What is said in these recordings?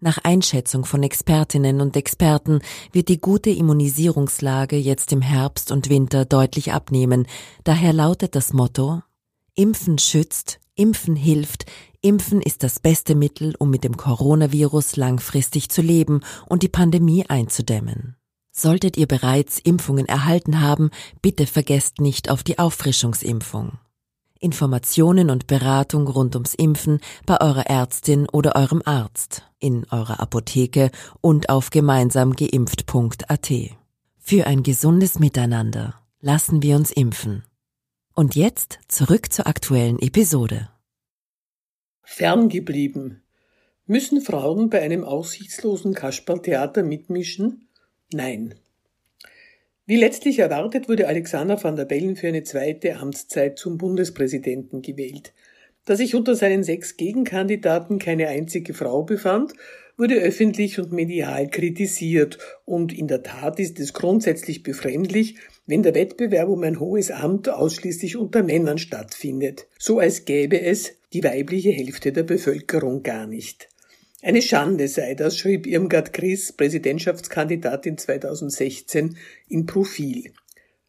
Nach Einschätzung von Expertinnen und Experten wird die gute Immunisierungslage jetzt im Herbst und Winter deutlich abnehmen. Daher lautet das Motto Impfen schützt, Impfen hilft, Impfen ist das beste Mittel, um mit dem Coronavirus langfristig zu leben und die Pandemie einzudämmen. Solltet ihr bereits Impfungen erhalten haben, bitte vergesst nicht auf die Auffrischungsimpfung. Informationen und Beratung rund ums Impfen bei eurer Ärztin oder eurem Arzt, in eurer Apotheke und auf gemeinsamgeimpft.at. Für ein gesundes Miteinander lassen wir uns impfen. Und jetzt zurück zur aktuellen Episode. Ferngeblieben. Müssen Frauen bei einem aussichtslosen Kasperltheater mitmischen? Nein. Wie letztlich erwartet, wurde Alexander van der Bellen für eine zweite Amtszeit zum Bundespräsidenten gewählt. Da sich unter seinen sechs Gegenkandidaten keine einzige Frau befand, wurde öffentlich und medial kritisiert, und in der Tat ist es grundsätzlich befremdlich, wenn der Wettbewerb um ein hohes Amt ausschließlich unter Männern stattfindet, so als gäbe es die weibliche Hälfte der Bevölkerung gar nicht. Eine Schande sei das, schrieb Irmgard Chris, Präsidentschaftskandidatin 2016, in Profil.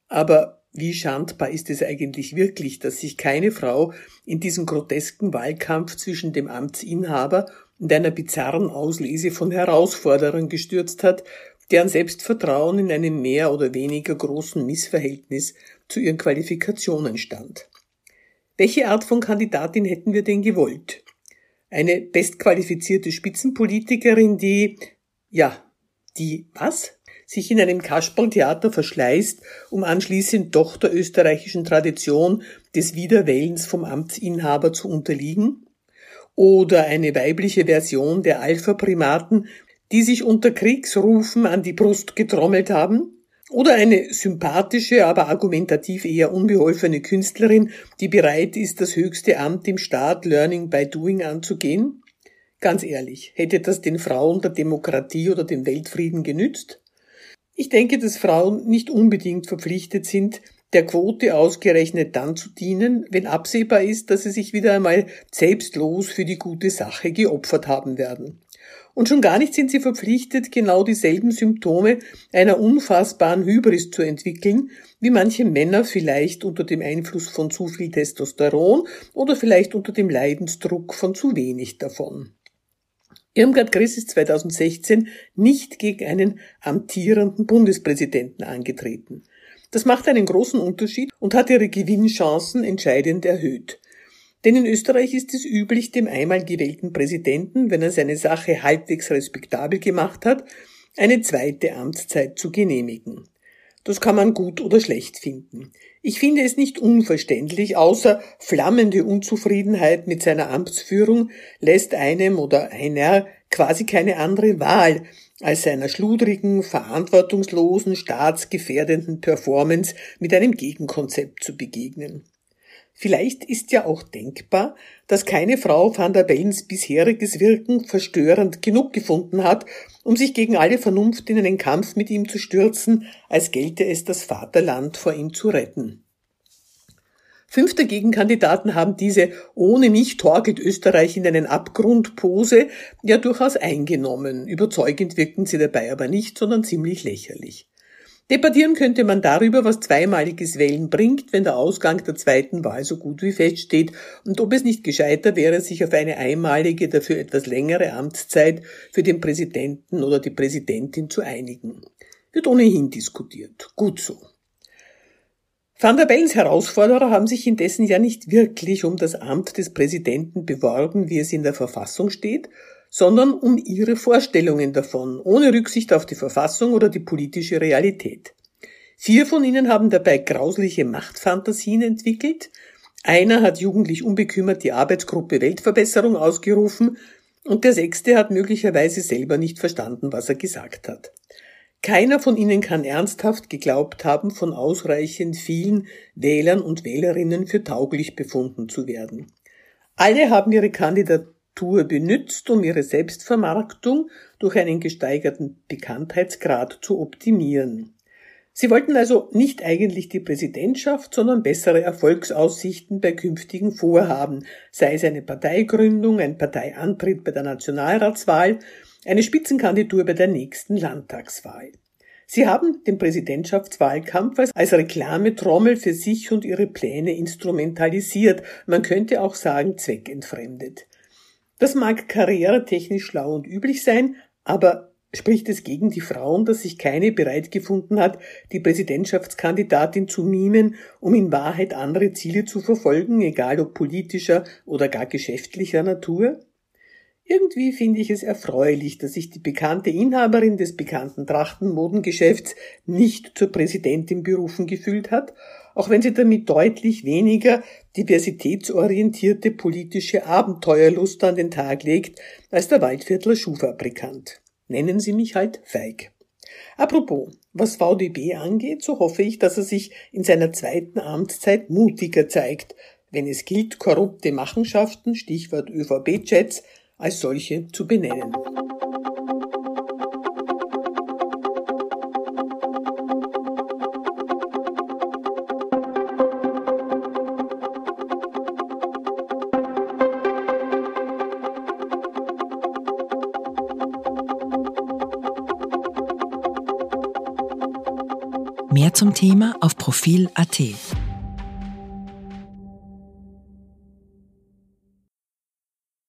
Aber wie schandbar ist es eigentlich wirklich, dass sich keine Frau in diesen grotesken Wahlkampf zwischen dem Amtsinhaber und einer bizarren Auslese von Herausforderern gestürzt hat, deren Selbstvertrauen in einem mehr oder weniger großen Missverhältnis zu ihren Qualifikationen stand. Welche Art von Kandidatin hätten wir denn gewollt? Eine bestqualifizierte Spitzenpolitikerin, die, ja, die was? Sich in einem Kasperltheater verschleißt, um anschließend doch der österreichischen Tradition des Wiederwählens vom Amtsinhaber zu unterliegen? Oder eine weibliche Version der Alpha-Primaten, die sich unter Kriegsrufen an die Brust getrommelt haben? Oder eine sympathische, aber argumentativ eher unbeholfene Künstlerin, die bereit ist, das höchste Amt im Staat Learning by Doing anzugehen? Ganz ehrlich, hätte das den Frauen der Demokratie oder dem Weltfrieden genützt? Ich denke, dass Frauen nicht unbedingt verpflichtet sind, der Quote ausgerechnet dann zu dienen, wenn absehbar ist, dass sie sich wieder einmal selbstlos für die gute Sache geopfert haben werden. Und schon gar nicht sind sie verpflichtet, genau dieselben Symptome einer unfassbaren Hybris zu entwickeln, wie manche Männer vielleicht unter dem Einfluss von zu viel Testosteron oder vielleicht unter dem Leidensdruck von zu wenig davon. Irmgard Griss ist 2016 nicht gegen einen amtierenden Bundespräsidenten angetreten. Das macht einen großen Unterschied und hat ihre Gewinnchancen entscheidend erhöht. Denn in Österreich ist es üblich, dem einmal gewählten Präsidenten, wenn er seine Sache halbwegs respektabel gemacht hat, eine zweite Amtszeit zu genehmigen. Das kann man gut oder schlecht finden. Ich finde es nicht unverständlich, außer flammende Unzufriedenheit mit seiner Amtsführung lässt einem oder einer quasi keine andere Wahl, als seiner schludrigen, verantwortungslosen, staatsgefährdenden Performance mit einem Gegenkonzept zu begegnen. Vielleicht ist ja auch denkbar, dass keine Frau van der Bellens bisheriges Wirken verstörend genug gefunden hat, um sich gegen alle Vernunft in einen Kampf mit ihm zu stürzen, als gelte es das Vaterland vor ihm zu retten. Fünf der Gegenkandidaten haben diese ohne mich torkelt Österreich in einen Abgrund Pose ja durchaus eingenommen. Überzeugend wirkten sie dabei aber nicht, sondern ziemlich lächerlich. Debattieren könnte man darüber, was zweimaliges Wählen bringt, wenn der Ausgang der zweiten Wahl so gut wie feststeht und ob es nicht gescheiter wäre, sich auf eine einmalige, dafür etwas längere Amtszeit für den Präsidenten oder die Präsidentin zu einigen. Wird ohnehin diskutiert. Gut so. Van der Bellens Herausforderer haben sich indessen ja nicht wirklich um das Amt des Präsidenten beworben, wie es in der Verfassung steht, sondern um ihre Vorstellungen davon, ohne Rücksicht auf die Verfassung oder die politische Realität. Vier von ihnen haben dabei grausliche Machtfantasien entwickelt. Einer hat jugendlich unbekümmert die Arbeitsgruppe Weltverbesserung ausgerufen und der sechste hat möglicherweise selber nicht verstanden, was er gesagt hat. Keiner von ihnen kann ernsthaft geglaubt haben, von ausreichend vielen Wählern und Wählerinnen für tauglich befunden zu werden. Alle haben ihre Kandidatur benützt, um ihre Selbstvermarktung durch einen gesteigerten Bekanntheitsgrad zu optimieren. Sie wollten also nicht eigentlich die Präsidentschaft, sondern bessere Erfolgsaussichten bei künftigen Vorhaben, sei es eine Parteigründung, ein Parteiantritt bei der Nationalratswahl, eine Spitzenkandidatur bei der nächsten Landtagswahl. Sie haben den Präsidentschaftswahlkampf als Reklametrommel für sich und ihre Pläne instrumentalisiert, man könnte auch sagen zweckentfremdet. Das mag karrieretechnisch schlau und üblich sein, aber spricht es gegen die Frauen, dass sich keine bereit gefunden hat, die Präsidentschaftskandidatin zu mimen, um in Wahrheit andere Ziele zu verfolgen, egal ob politischer oder gar geschäftlicher Natur? Irgendwie finde ich es erfreulich, dass sich die bekannte Inhaberin des bekannten Trachtenmodengeschäfts nicht zur Präsidentin berufen gefühlt hat, auch wenn sie damit deutlich weniger diversitätsorientierte politische Abenteuerlust an den Tag legt als der Waldviertler Schuhfabrikant. Nennen Sie mich halt feig. Apropos, was VDB angeht, so hoffe ich, dass er sich in seiner zweiten Amtszeit mutiger zeigt, wenn es gilt, korrupte Machenschaften, Stichwort ÖVP-Chats, als solche zu benennen. Mehr zum Thema auf Profil.at.